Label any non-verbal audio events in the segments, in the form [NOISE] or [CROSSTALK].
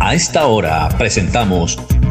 A esta hora presentamos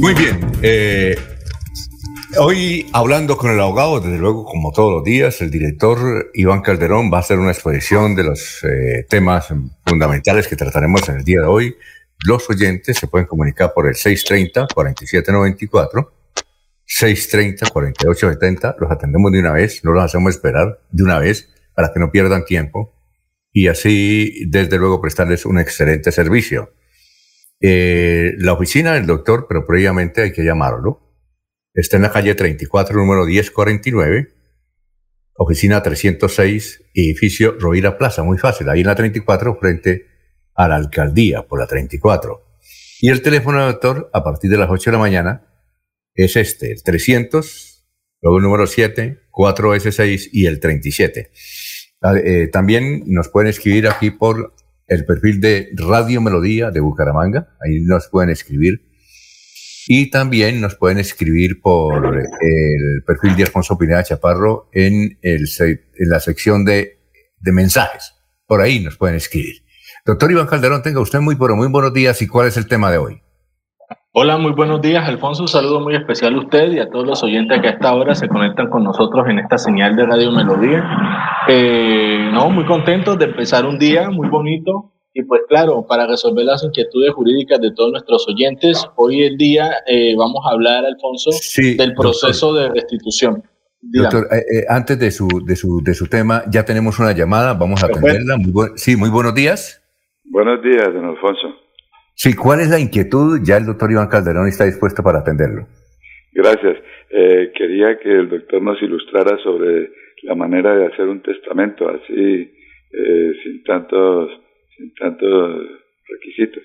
Muy bien. Eh, hoy hablando con el abogado, desde luego, como todos los días, el director Iván Calderón va a hacer una exposición de los eh, temas fundamentales que trataremos en el día de hoy. Los oyentes se pueden comunicar por el 630-4794, 630-4870. Los atendemos de una vez, no los hacemos esperar de una vez para que no pierdan tiempo y así, desde luego, prestarles un excelente servicio. Eh, la oficina del doctor, pero previamente hay que llamarlo, está en la calle 34, número 1049, oficina 306, edificio Rovira Plaza, muy fácil, ahí en la 34, frente a la alcaldía, por la 34. Y el teléfono del doctor, a partir de las 8 de la mañana, es este, el 300, luego el número 7, 4S6 y el 37. Ah, eh, también nos pueden escribir aquí por el perfil de Radio Melodía de Bucaramanga, ahí nos pueden escribir. Y también nos pueden escribir por el perfil de Alfonso Pineda Chaparro en, el, en la sección de, de mensajes. Por ahí nos pueden escribir. Doctor Iván Calderón, tenga usted muy, muy buenos días y cuál es el tema de hoy. Hola, muy buenos días, Alfonso. Un saludo muy especial a usted y a todos los oyentes que a esta hora se conectan con nosotros en esta señal de Radio Melodía. Eh, no, muy contentos de empezar un día muy bonito y pues claro, para resolver las inquietudes jurídicas de todos nuestros oyentes, hoy el día eh, vamos a hablar, Alfonso, del proceso de restitución. Doctor, eh, eh, antes de su, de, su, de su tema, ya tenemos una llamada, vamos a atenderla. sí, muy buenos días. Buenos días, don Alfonso. Sí, ¿cuál es la inquietud? Ya el doctor Iván Calderón está dispuesto para atenderlo. Gracias. quería que el doctor nos ilustrara sobre la manera de hacer un testamento así, sin tantos sin tantos requisitos.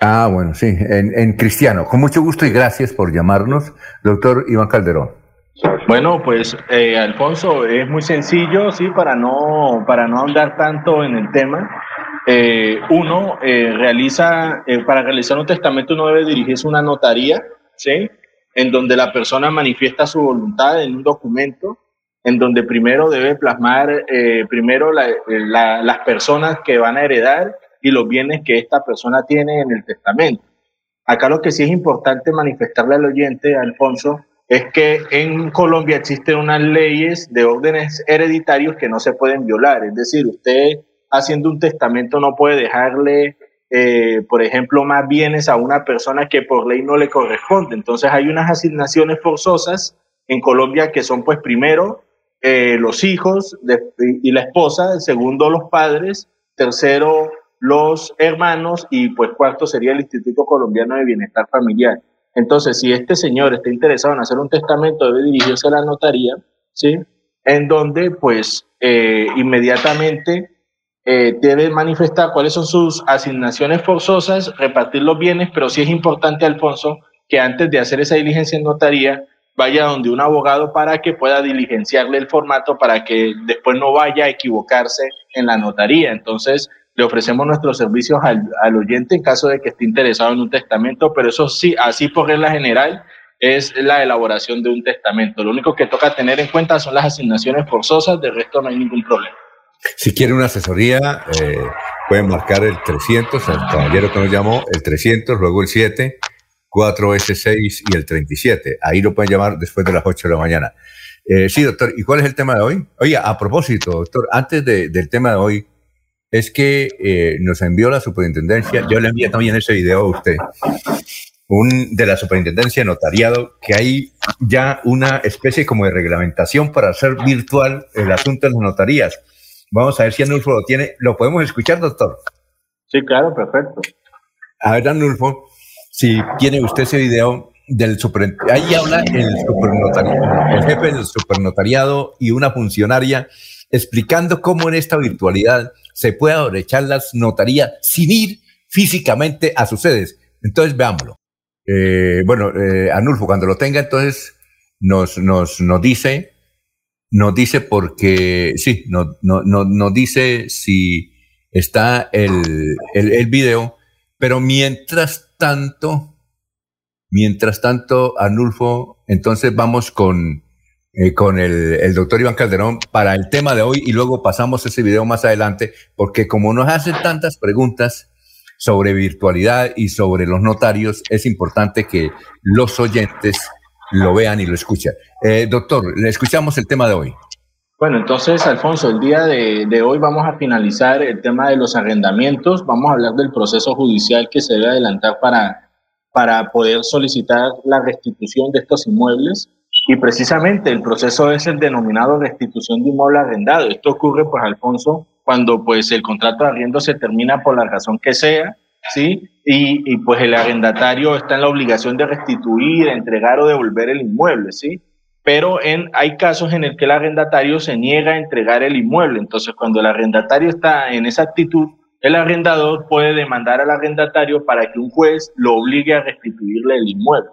Ah, bueno, sí, en, cristiano. Con mucho gusto y gracias por llamarnos, doctor Iván Calderón. Bueno, pues eh, Alfonso, es muy sencillo, sí, para no, para no andar tanto en el tema. Eh, uno eh, realiza, para realizar un testamento uno debe dirigirse a una notaría, ¿sí? En donde la persona manifiesta su voluntad en un documento en donde primero debe plasmar eh, primero las personas que van a heredar y los bienes que esta persona tiene en el testamento. Acá lo que sí es importante manifestarle al oyente, Alfonso, es que en Colombia existen unas leyes de órdenes hereditarios que no se pueden violar. Es decir, usted haciendo un testamento no puede dejarle, eh, por ejemplo, más bienes a una persona que por ley no le corresponde. Entonces hay unas asignaciones forzosas en Colombia que son, pues, primero, eh, los hijos y la esposa, segundo los padres, tercero los hermanos y pues cuarto sería el Instituto Colombiano de Bienestar Familiar. Entonces, si este señor está interesado en hacer un testamento, debe dirigirse a la notaría, ¿sí? En donde pues eh, inmediatamente eh, debe manifestar cuáles son sus asignaciones forzosas, repartir los bienes, pero sí es importante, Alfonso, que antes de hacer esa diligencia en notaría, vaya donde un abogado para que pueda diligenciarle el formato para que después no vaya a equivocarse en la notaría. Entonces, le ofrecemos nuestros servicios al, al oyente en caso de que esté interesado en un testamento, pero eso sí, así por regla general, es la elaboración de un testamento. Lo único que toca tener en cuenta son las asignaciones forzosas, de resto no hay ningún problema. Si quiere una asesoría, eh, pueden marcar el 300, el caballero que nos llamó, el 300, luego el 7, 4S6 y el 37. Ahí lo pueden llamar después de las 8 de la mañana. Eh, sí, doctor, ¿y cuál es el tema de hoy? Oye, a propósito, doctor, antes del tema de hoy, es que eh, nos envió la superintendencia, yo le envié también ese video a usted, un, de la superintendencia de notariado, que hay ya una especie como de reglamentación para hacer virtual el asunto de las notarías. Vamos a ver si Anulfo lo tiene. ¿Lo podemos escuchar, doctor? Sí, claro, perfecto. A ver, Anulfo, si tiene usted ese video del super, ahí habla el supernotariado, el jefe del supernotariado y una funcionaria explicando cómo en esta virtualidad se puede aprovechar las notarías sin ir físicamente a sus sedes. Entonces, veámoslo. Eh, bueno, eh, Anulfo, cuando lo tenga, entonces nos, nos, nos dice, nos dice porque, sí, nos, no, nos dice si está el, el, el video, pero mientras tanto, mientras tanto, Anulfo, entonces vamos con, eh, con el, el, doctor Iván Calderón para el tema de hoy y luego pasamos ese video más adelante, porque como nos hacen tantas preguntas sobre virtualidad y sobre los notarios, es importante que los oyentes lo vean y lo escuchen. Eh, doctor, le escuchamos el tema de hoy. Bueno, entonces, Alfonso, el día de, hoy vamos a finalizar el tema de los arrendamientos, vamos a hablar del proceso judicial que se debe adelantar para, para poder solicitar la restitución de estos inmuebles y precisamente el proceso es el denominado restitución de inmueble arrendado. Esto ocurre, pues, Alfonso, cuando pues el contrato de arriendo se termina por la razón que sea, ¿sí? Y, y pues el arrendatario está en la obligación de restituir, entregar o devolver el inmueble, ¿sí? Pero en, hay casos en el que el arrendatario se niega a entregar el inmueble. Entonces, cuando el arrendatario está en esa actitud, el arrendador puede demandar al arrendatario para que un juez lo obligue a restituirle el inmueble.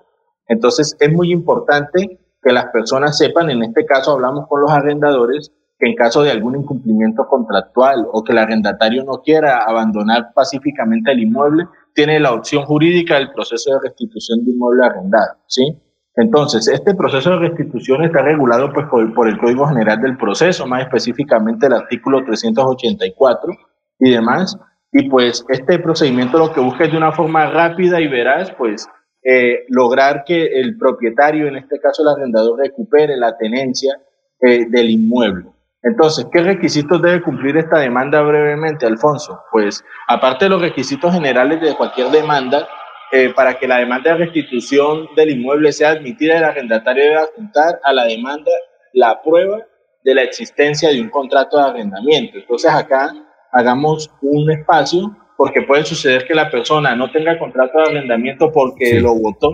Entonces, es muy importante que las personas sepan, en este caso hablamos con los arrendadores, que en caso de algún incumplimiento contractual o que el arrendatario no quiera abandonar pacíficamente el inmueble, tiene la opción jurídica del proceso de restitución de inmueble arrendado, ¿sí? Entonces, este proceso de restitución está regulado pues, por, el Código General del Proceso, más específicamente el artículo 384 y demás. Y pues este procedimiento lo que busca es de una forma rápida y veraz, pues eh, lograr que el propietario, en este caso el arrendador, recupere la tenencia eh, del inmueble. Entonces, ¿qué requisitos debe cumplir esta demanda brevemente, Alfonso? Pues, aparte de los requisitos generales de cualquier demanda, eh, para que la demanda de restitución del inmueble sea admitida, el arrendatario debe apuntar a la demanda la prueba de la existencia de un contrato de arrendamiento. Entonces, acá hagamos un espacio porque puede suceder que la persona no tenga contrato de arrendamiento porque sí. lo votó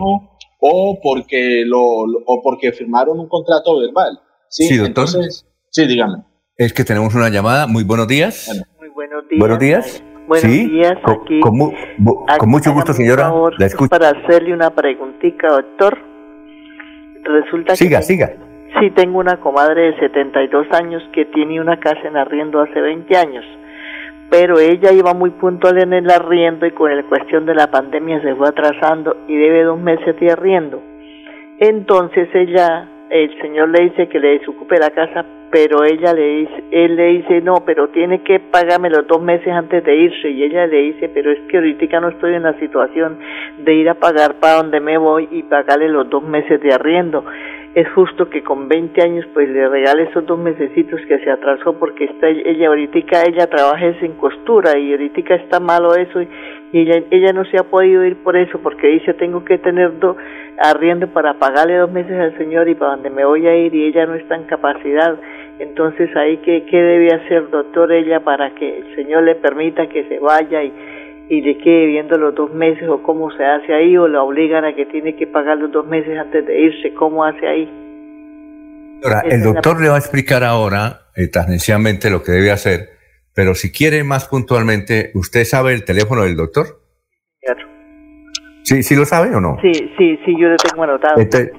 o porque, lo, o porque firmaron un contrato verbal. Sí, sí doctor. Entonces, sí, dígame. Es que tenemos una llamada. Muy buenos días. Muy buenos días. Buenos días. Buenos ¿Sí? días. Con, Aquí, con, mu con mucho gusto, señora. Favor, la escucho. Para hacerle una preguntita, doctor. Resulta siga, que siga. Sí, tengo una comadre de 72 años que tiene una casa en arriendo hace 20 años pero ella iba muy puntual en el arriendo y con la cuestión de la pandemia se fue atrasando y debe dos meses de arriendo. Entonces ella, el señor le dice que le desocupe la casa, pero ella le dice, él le dice no, pero tiene que pagarme los dos meses antes de irse y ella le dice, pero es que ahorita no estoy en la situación de ir a pagar para donde me voy y pagarle los dos meses de arriendo es justo que con 20 años pues le regale esos dos mesecitos que se atrasó porque está ella ahorita ella trabaja en costura y ahorita está malo eso y, ella ella no se ha podido ir por eso porque dice tengo que tener dos arriendo para pagarle dos meses al señor y para donde me voy a ir y ella no está en capacidad. Entonces ahí qué qué debe hacer doctor ella para que el señor le permita que se vaya y y le quede viendo los dos meses o cómo se hace ahí o la obligan a que tiene que pagar los dos meses antes de irse, cómo hace ahí. Ahora, el doctor le va a explicar ahora eh, tangencialmente lo que debe hacer, pero si quiere más puntualmente, ¿usted sabe el teléfono del doctor? Claro. ¿Sí, sí lo sabe o no? Sí, sí, sí, yo lo tengo anotado. Entonces,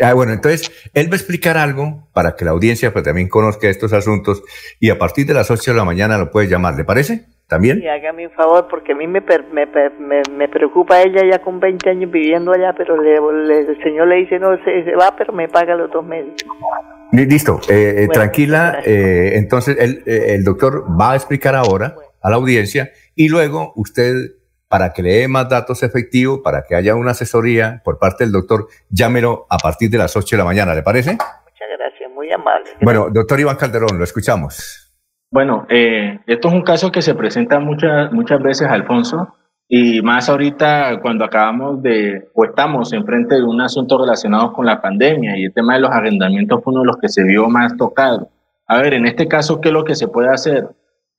ah, bueno, entonces él va a explicar algo para que la audiencia pues, también conozca estos asuntos y a partir de las 8 de la mañana lo puede llamar, ¿le parece? ¿También? Sí, hágame un favor, porque a mí me, me, me, me, preocupa ella ya con 20 años viviendo allá, pero le, le, el señor le dice, no, se, se, va, pero me paga los dos meses. Listo, eh, bueno, tranquila. Eh, entonces, el, el, doctor va a explicar ahora a la audiencia y luego usted, para que le dé más datos efectivos, para que haya una asesoría por parte del doctor, llámelo a partir de las 8 de la mañana, ¿le parece? Muchas gracias, muy amable. Gracias. Bueno, doctor Iván Calderón, lo escuchamos. Bueno, eh, esto es un caso que se presenta muchas, muchas veces, Alfonso, y más ahorita cuando acabamos de, o estamos enfrente de un asunto relacionado con la pandemia y el tema de los arrendamientos fue uno de los que se vio más tocado. A ver, en este caso, ¿qué es lo que se puede hacer?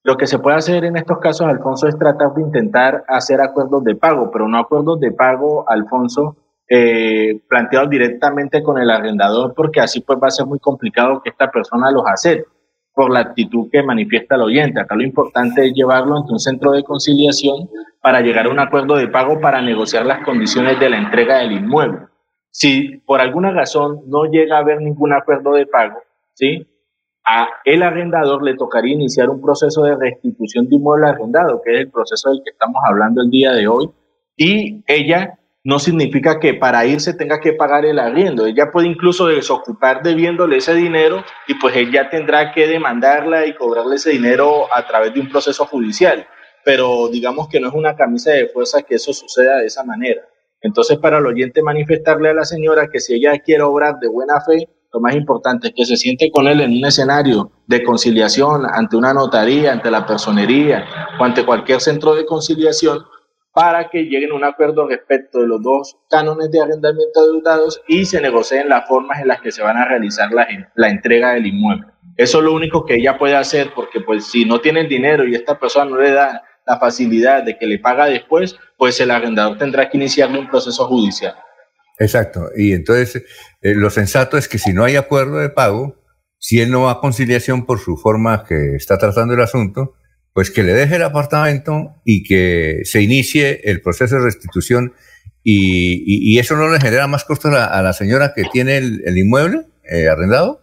Lo que se puede hacer en estos casos, Alfonso, es tratar de intentar hacer acuerdos de pago, pero no acuerdos de pago, Alfonso, eh, planteados directamente con el arrendador, porque así pues va a ser muy complicado que esta persona los acepte. Por la actitud que manifiesta el oyente. Acá lo importante es llevarlo ante un centro de conciliación para llegar a un acuerdo de pago para negociar las condiciones de la entrega del inmueble. Si por alguna razón no llega a haber ningún acuerdo de pago, ¿sí? a el arrendador le tocaría iniciar un proceso de restitución de inmueble arrendado, que es el proceso del que estamos hablando el día de hoy, y ella no significa que para irse tenga que pagar el arriendo. Ella puede incluso desocupar debiéndole ese dinero y pues ella tendrá que demandarla y cobrarle ese dinero a través de un proceso judicial. Pero digamos que no es una camisa de fuerza que eso suceda de esa manera. Entonces, para el oyente manifestarle a la señora que si ella quiere obrar de buena fe, lo más importante es que se siente con él en un escenario de conciliación ante una notaría, ante la personería o ante cualquier centro de conciliación para que lleguen a un acuerdo respecto de los dos cánones de arrendamiento deudados y se negocien las formas en las que se van a realizar la, la entrega del inmueble. Eso es lo único que ella puede hacer porque pues si no tiene el dinero y esta persona no le da la facilidad de que le paga después, pues el arrendador tendrá que iniciarle un proceso judicial. Exacto. Y entonces eh, lo sensato es que si no hay acuerdo de pago, si él no va a conciliación por su forma que está tratando el asunto, pues que le deje el apartamento y que se inicie el proceso de restitución y, eso no le genera más costos a, la señora que tiene el, inmueble eh, arrendado.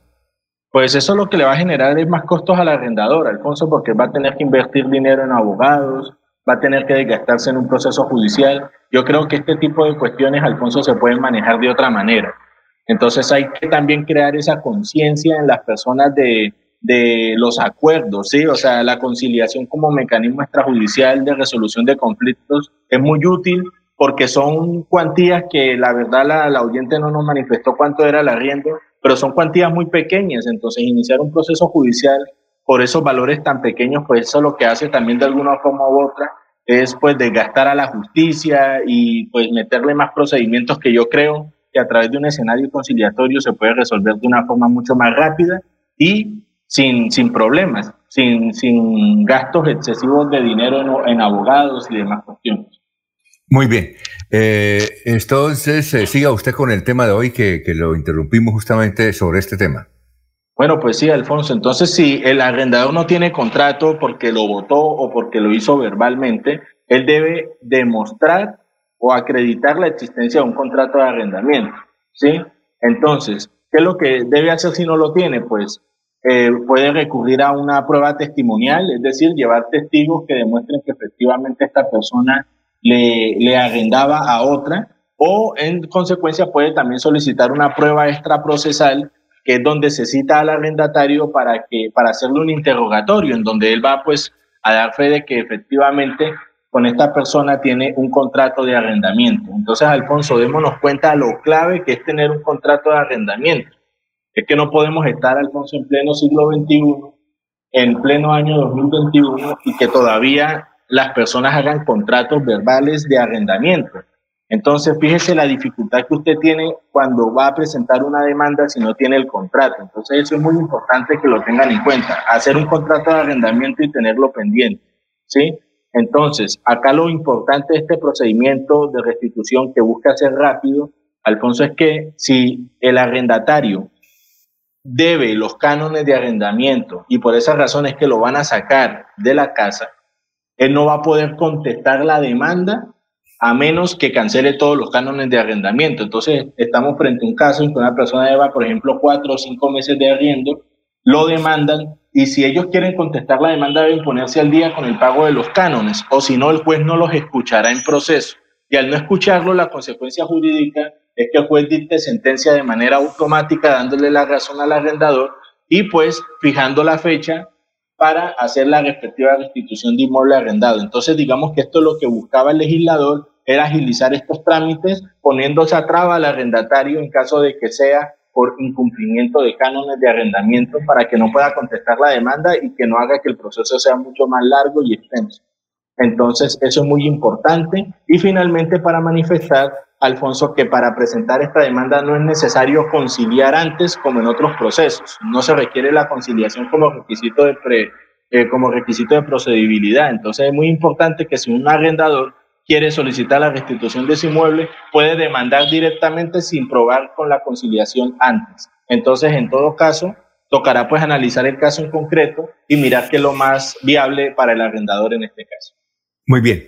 Pues eso lo que le va a generar es más costos al arrendador, Alfonso, porque va a tener que invertir dinero en abogados, va a tener que desgastarse en un proceso judicial. Yo creo que este tipo de cuestiones, Alfonso, se pueden manejar de otra manera. Entonces hay que también crear esa conciencia en las personas de, de los acuerdos, ¿sí? O sea, la conciliación como mecanismo extrajudicial de resolución de conflictos es muy útil porque son cuantías que la verdad la, la oyente no nos manifestó cuánto era el arriendo, pero son cuantías muy pequeñas, entonces iniciar un proceso judicial por esos valores tan pequeños, pues eso lo que hace también de alguna forma u otra es pues desgastar a la justicia y pues meterle más procedimientos que yo creo que a través de un escenario conciliatorio se puede resolver de una forma mucho más rápida y sin, sin problemas, sin, sin gastos excesivos de dinero en, abogados y demás cuestiones. Muy bien. Eh, entonces, eh, siga usted con el tema de hoy, que, que lo interrumpimos justamente sobre este tema. Bueno, pues sí, Alfonso. Entonces, si el arrendador no tiene contrato porque lo votó o porque lo hizo verbalmente, él debe demostrar o acreditar la existencia de un contrato de arrendamiento. ¿Sí? Entonces, ¿qué es lo que debe hacer si no lo tiene? Pues eh, puede recurrir a una prueba testimonial, es decir, llevar testigos que demuestren que efectivamente esta persona le, le arrendaba a otra, o en consecuencia puede también solicitar una prueba extraprocesal, que es donde se cita al arrendatario para, que, para hacerle un interrogatorio, en donde él va pues a dar fe de que efectivamente con esta persona tiene un contrato de arrendamiento. Entonces, Alfonso, démonos cuenta lo clave que es tener un contrato de arrendamiento. Es que no podemos estar, Alfonso, en pleno siglo XXI, en pleno año 2021, y que todavía las personas hagan contratos verbales de arrendamiento. Entonces, fíjese la dificultad que usted tiene cuando va a presentar una demanda si no tiene el contrato. Entonces, eso es muy importante que lo tengan en cuenta. Hacer un contrato de arrendamiento y tenerlo pendiente. ¿Sí? Entonces, acá lo importante de este procedimiento de restitución que busca ser rápido, Alfonso, es que si el arrendatario debe los cánones de arrendamiento y por esa razón es que lo van a sacar de la casa, él no va a poder contestar la demanda a menos que cancele todos los cánones de arrendamiento. Entonces, estamos frente a un caso en que una persona lleva, por ejemplo, cuatro o cinco meses de arriendo, lo demandan y si ellos quieren contestar la demanda deben ponerse al día con el pago de los cánones o si no, el juez no los escuchará en proceso. Y al no escucharlo, la consecuencia jurídica es que el juez dicte sentencia de manera automática dándole la razón al arrendador y pues fijando la fecha para hacer la respectiva restitución de inmueble arrendado. Entonces digamos que esto es lo que buscaba el legislador era agilizar estos trámites poniéndose a traba al arrendatario en caso de que sea por incumplimiento de cánones de arrendamiento para que no pueda contestar la demanda y que no haga que el proceso sea mucho más largo y extenso. Entonces, eso es muy importante. Y finalmente, para manifestar Alfonso, que para presentar esta demanda no es necesario conciliar antes como en otros procesos. No se requiere la conciliación como requisito de, eh, como requisito de procedibilidad. Entonces es muy importante que si un arrendador quiere solicitar la restitución de su inmueble, puede demandar directamente sin probar con la conciliación antes. Entonces, en todo caso, tocará pues analizar el caso en concreto y mirar qué es lo más viable para el arrendador en este caso. Muy bien.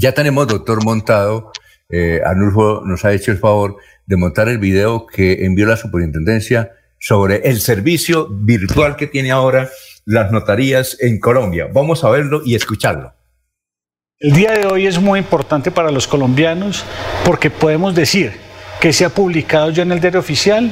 Ya tenemos, doctor, montado. Eh, Arnulfo nos ha hecho el favor de montar el video que envió la superintendencia sobre el servicio virtual que tiene ahora las notarías en Colombia. Vamos a verlo y escucharlo. El día de hoy es muy importante para los colombianos porque podemos decir que se ha publicado ya en el diario oficial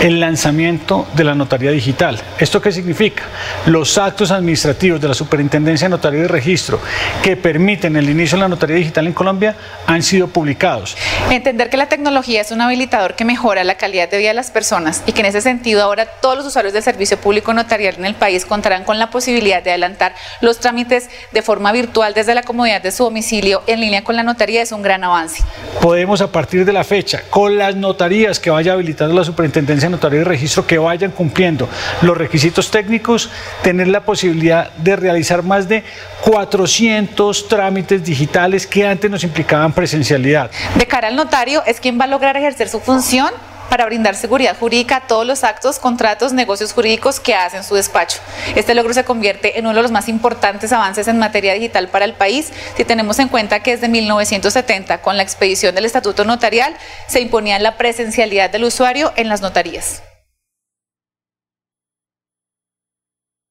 el lanzamiento de la notaría digital. ¿Esto qué significa? Los actos administrativos de la Superintendencia de Notaría y Registro que permiten el inicio de la notaría digital en Colombia han sido publicados. Entender que la tecnología es un habilitador que mejora la calidad de vida de las personas y que en ese sentido ahora todos los usuarios del servicio público notarial en el país contarán con la posibilidad de adelantar los trámites de forma virtual desde la comodidad de su domicilio en línea con la notaría es un gran avance. Podemos a partir de la fecha, con las notarías que vaya habilitando la Superintendencia notario y registro que vayan cumpliendo los requisitos técnicos, tener la posibilidad de realizar más de 400 trámites digitales que antes nos implicaban presencialidad. De cara al notario, es quien va a lograr ejercer su función para brindar seguridad jurídica a todos los actos, contratos, negocios jurídicos que hacen su despacho. Este logro se convierte en uno de los más importantes avances en materia digital para el país si tenemos en cuenta que desde 1970, con la expedición del Estatuto Notarial, se imponía la presencialidad del usuario en las notarías.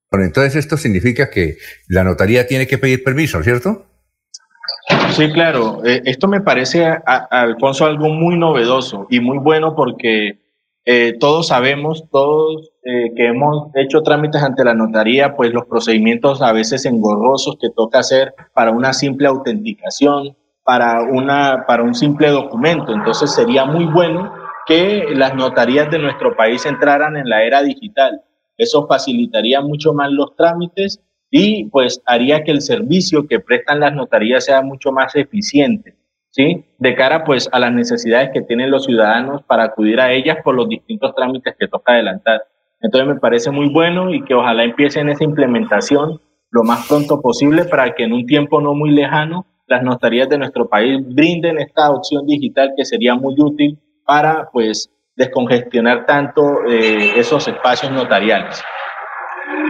Bueno, entonces esto significa que la notaría tiene que pedir permiso, ¿cierto? Sí, claro. Eh, esto me parece, a, Alfonso, algo muy novedoso y muy bueno porque eh, todos sabemos, todos eh, que hemos hecho trámites ante la notaría, pues los procedimientos a veces engorrosos que toca hacer para una simple autenticación, para, una, para un simple documento. Entonces sería muy bueno que las notarías de nuestro país entraran en la era digital. Eso facilitaría mucho más los trámites y pues haría que el servicio que prestan las notarías sea mucho más eficiente, ¿sí? De cara pues a las necesidades que tienen los ciudadanos para acudir a ellas por los distintos trámites que toca adelantar. Entonces me parece muy bueno y que ojalá empiecen esa implementación lo más pronto posible para que en un tiempo no muy lejano las notarías de nuestro país brinden esta opción digital que sería muy útil para pues descongestionar tanto eh, esos espacios notariales.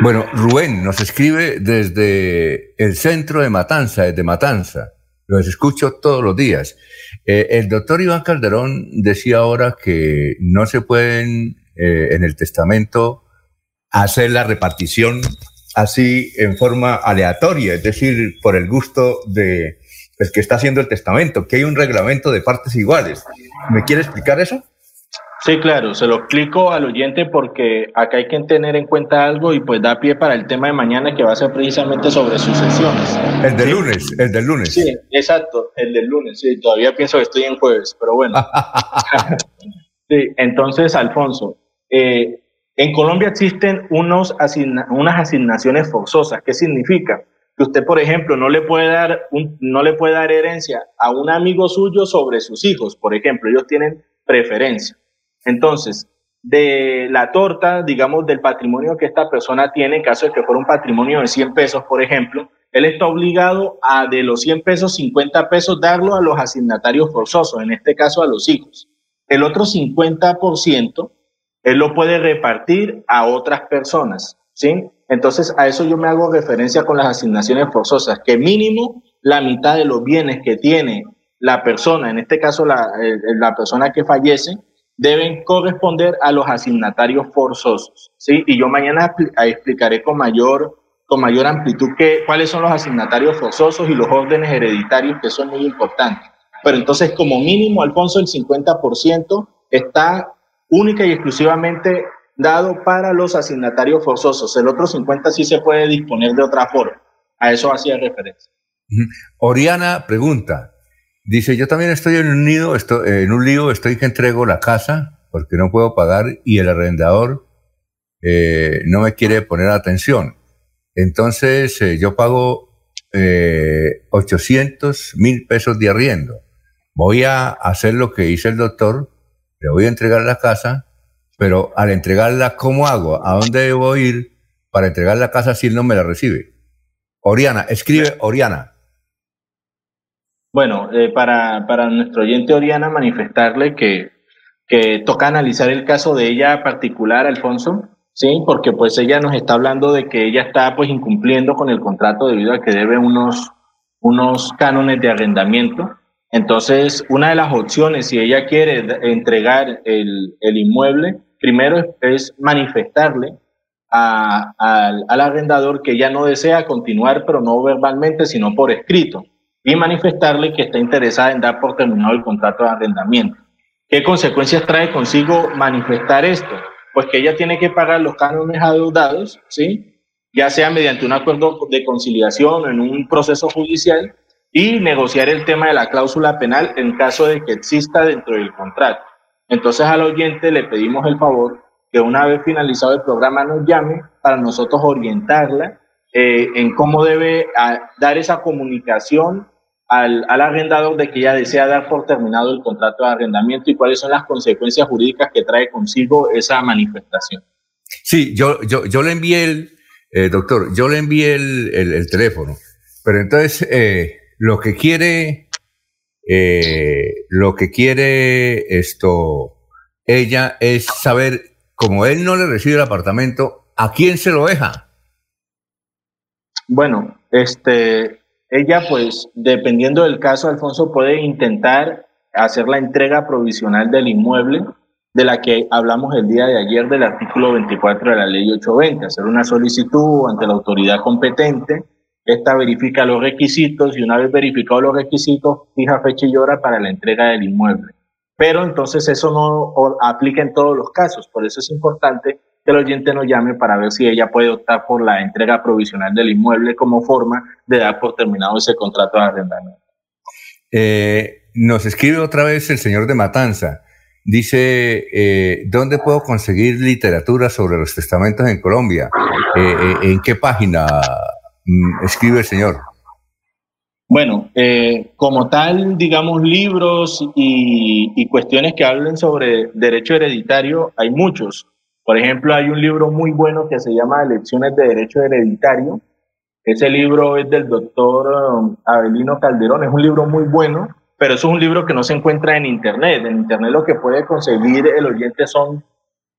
Bueno, Rubén nos escribe desde el centro de Matanza, desde Matanza. Los escucho todos los días. Eh, el doctor Iván Calderón decía ahora que no se pueden eh, en el testamento hacer la repartición así en forma aleatoria, es decir, por el gusto de el que está haciendo el testamento, que hay un reglamento de partes iguales. ¿Me quiere explicar eso? Sí, claro, se lo explico al oyente porque acá hay que tener en cuenta algo y pues da pie para el tema de mañana que va a ser precisamente sobre sucesiones. El del lunes, el del lunes. Sí, exacto, el del lunes, sí, todavía pienso que estoy en jueves, pero bueno. [LAUGHS] sí, entonces, Alfonso, eh, en Colombia existen unos unas asignaciones forzosas. ¿Qué significa? Que usted, por ejemplo, no le puede dar un, no le puede dar herencia a un amigo suyo sobre sus hijos, por ejemplo, ellos tienen preferencia. Entonces, de la torta, digamos, del patrimonio que esta persona tiene, en caso de que fuera un patrimonio de 100 pesos, por ejemplo, él está obligado a de los 100 pesos, 50 pesos darlo a los asignatarios forzosos, en este caso a los hijos. El otro 50%, él lo puede repartir a otras personas, ¿sí? Entonces, a eso yo me hago referencia con las asignaciones forzosas, que mínimo la mitad de los bienes que tiene la persona, en este caso la, la persona que fallece, deben corresponder a los asignatarios forzosos, ¿sí? Y yo mañana explicaré con mayor, con mayor amplitud qué, cuáles son los asignatarios forzosos y los órdenes hereditarios que son muy importantes. Pero entonces, como mínimo, Alfonso, el 50% está única y exclusivamente dado para los asignatarios forzosos. El otro 50% sí se puede disponer de otra forma. A eso hacía referencia. Oriana pregunta, Dice, yo también estoy en un nido, estoy, en un lío, estoy que entrego la casa porque no puedo pagar y el arrendador eh, no me quiere poner atención. Entonces eh, yo pago eh, 800 mil pesos de arriendo. Voy a hacer lo que dice el doctor, le voy a entregar la casa, pero al entregarla, ¿cómo hago? ¿A dónde debo ir para entregar la casa si él no me la recibe? Oriana, escribe Oriana. Bueno, eh, para, para nuestro oyente Oriana, manifestarle que, que toca analizar el caso de ella particular, Alfonso, ¿sí? Porque pues ella nos está hablando de que ella está pues incumpliendo con el contrato debido a que debe unos, unos cánones de arrendamiento. Entonces, una de las opciones, si ella quiere entregar el, el inmueble, primero es, manifestarle al, al arrendador que ella no desea continuar, pero no verbalmente, sino por escrito, y manifestarle que está interesada en dar por terminado el contrato de arrendamiento. ¿Qué consecuencias trae consigo manifestar esto? Pues que ella tiene que pagar los cánones adeudados, ¿sí? ya sea mediante un acuerdo de conciliación o en un proceso judicial, y negociar el tema de la cláusula penal en caso de que exista dentro del contrato. Entonces al oyente le pedimos el favor que una vez finalizado el programa nos llame para nosotros orientarla eh, en cómo debe dar esa comunicación al, al, arrendador de que ella desea dar por terminado el contrato de arrendamiento y cuáles son las consecuencias jurídicas que trae consigo esa manifestación. Sí, yo, yo, yo le envié el, eh, doctor, yo le envié el, el, teléfono, pero entonces eh, lo que quiere, eh, lo que quiere esto, ella es saber, como él no le recibe el apartamento, ¿a quién se lo deja? Bueno, este, ella, pues, dependiendo del caso, Alfonso puede intentar hacer la entrega provisional del inmueble de la que hablamos el día de ayer del artículo 24 de la ley 820, hacer una solicitud ante la autoridad competente, esta verifica los requisitos y una vez verificados los requisitos, fija fecha y hora para la entrega del inmueble. Pero entonces eso no aplica en todos los casos, por eso es importante que el oyente nos llame para ver si ella puede optar por la entrega provisional del inmueble como forma de dar por terminado ese contrato de arrendamiento. Eh, nos escribe otra vez el señor de Matanza. Dice, eh, ¿dónde puedo conseguir literatura sobre los testamentos en Colombia? Eh, ¿En qué página mm, escribe el señor? Bueno, como tal, digamos, libros y, y, cuestiones que hablen sobre derecho hereditario, hay muchos. Por ejemplo, hay un libro muy bueno que se llama Elecciones de Derecho Hereditario. Ese libro es del doctor um, Abelino Calderón, es un libro muy bueno, pero es un libro que no se encuentra en Internet. En Internet lo que puede conseguir el oyente son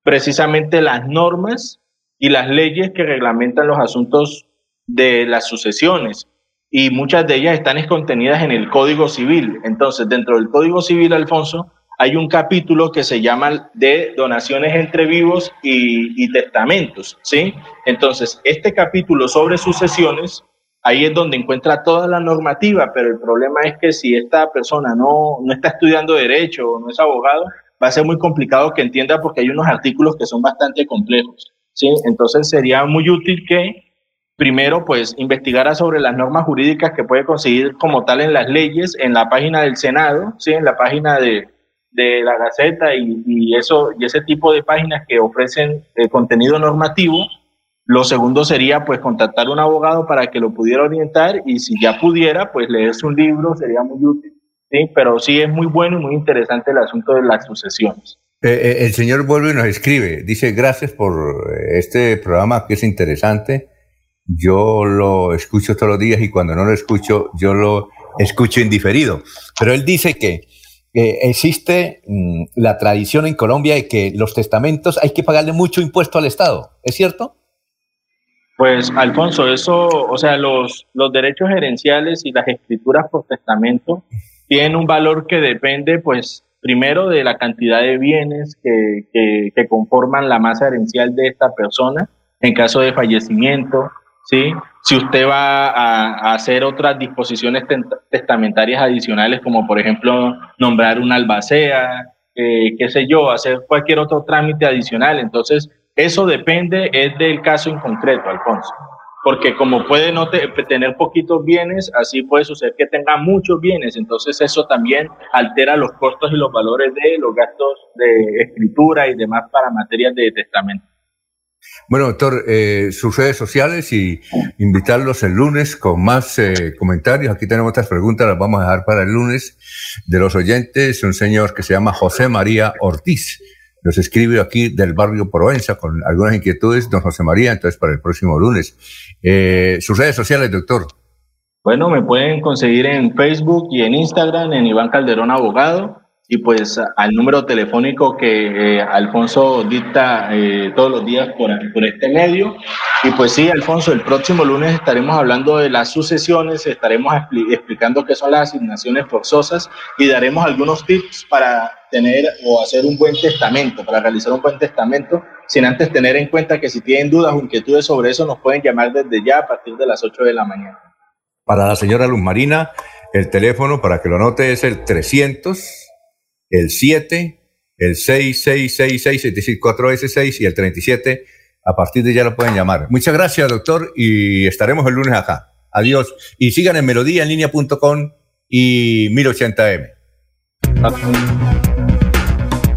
precisamente las normas y las leyes que reglamentan los asuntos de las sucesiones. Y muchas de ellas están contenidas en el Código Civil. Entonces, dentro del Código Civil, Alfonso, hay un capítulo que se llama de donaciones entre vivos y, testamentos, ¿sí? Entonces, este capítulo sobre sucesiones, ahí es donde encuentra toda la normativa, pero el problema es que si esta persona no, no está estudiando derecho o no es abogado, va a ser muy complicado que entienda porque hay unos artículos que son bastante complejos, ¿sí? Entonces, sería muy útil que primero, pues, investigara sobre las normas jurídicas que puede conseguir como tal en las leyes, en la página del Senado, ¿sí? En la página de de la Gaceta y, eso, y ese tipo de páginas que ofrecen eh, contenido normativo. Lo segundo sería pues contactar a un abogado para que lo pudiera orientar y si ya pudiera pues leerse un libro sería muy útil. ¿sí? Pero sí es muy bueno y muy interesante el asunto de las sucesiones. Eh, eh, el señor vuelve y nos escribe, dice gracias por este programa que es interesante. Yo lo escucho todos los días y cuando no lo escucho yo lo escucho indiferido. Pero él dice que existe mm, la tradición en Colombia de que los testamentos hay que pagarle mucho impuesto al Estado, ¿es cierto? Pues, Alfonso, eso, o sea, los, los derechos gerenciales y las escrituras por testamento tienen un valor que depende, pues, primero de la cantidad de bienes que, que, que conforman la masa herencial de esta persona en caso de fallecimiento, ¿sí? Si usted va a, hacer otras disposiciones testamentarias adicionales, como por ejemplo nombrar una albacea, eh, qué sé yo, hacer cualquier otro trámite adicional, entonces eso depende es del caso en concreto, Alfonso. Porque como puede no tener poquitos bienes, así puede suceder que tenga muchos bienes, entonces eso también altera los costos y los valores de los gastos de escritura y demás para materias de testamento. Bueno, doctor, eh, sus redes sociales y invitarlos el lunes con más eh, comentarios. Aquí tenemos otras preguntas, las vamos a dejar para el lunes de los oyentes. Un señor que se llama José María Ortiz. Nos escribe aquí del barrio Provenza con algunas inquietudes, don José María, entonces para el próximo lunes. Eh, sus redes sociales, doctor. Bueno, me pueden conseguir en Facebook y en Instagram en Iván Calderón Abogado y pues al número telefónico que eh, Alfonso dicta eh, todos los días por, por este medio. Y pues sí, Alfonso, el próximo lunes estaremos hablando de las sucesiones, estaremos explicando qué son las asignaciones forzosas y daremos algunos tips para tener o hacer un buen testamento, para realizar un buen testamento, sin antes tener en cuenta que si tienen dudas o inquietudes sobre eso, nos pueden llamar desde ya a partir de las 8 de la mañana. Para la señora Luz Marina, el teléfono para que lo anote es el 300 el 7, el 6666 s 6 y el 37. A partir de ya lo pueden llamar. Muchas gracias, doctor, y estaremos el lunes acá. Adiós. Y sigan en melodíaenlínea.com y 1080m.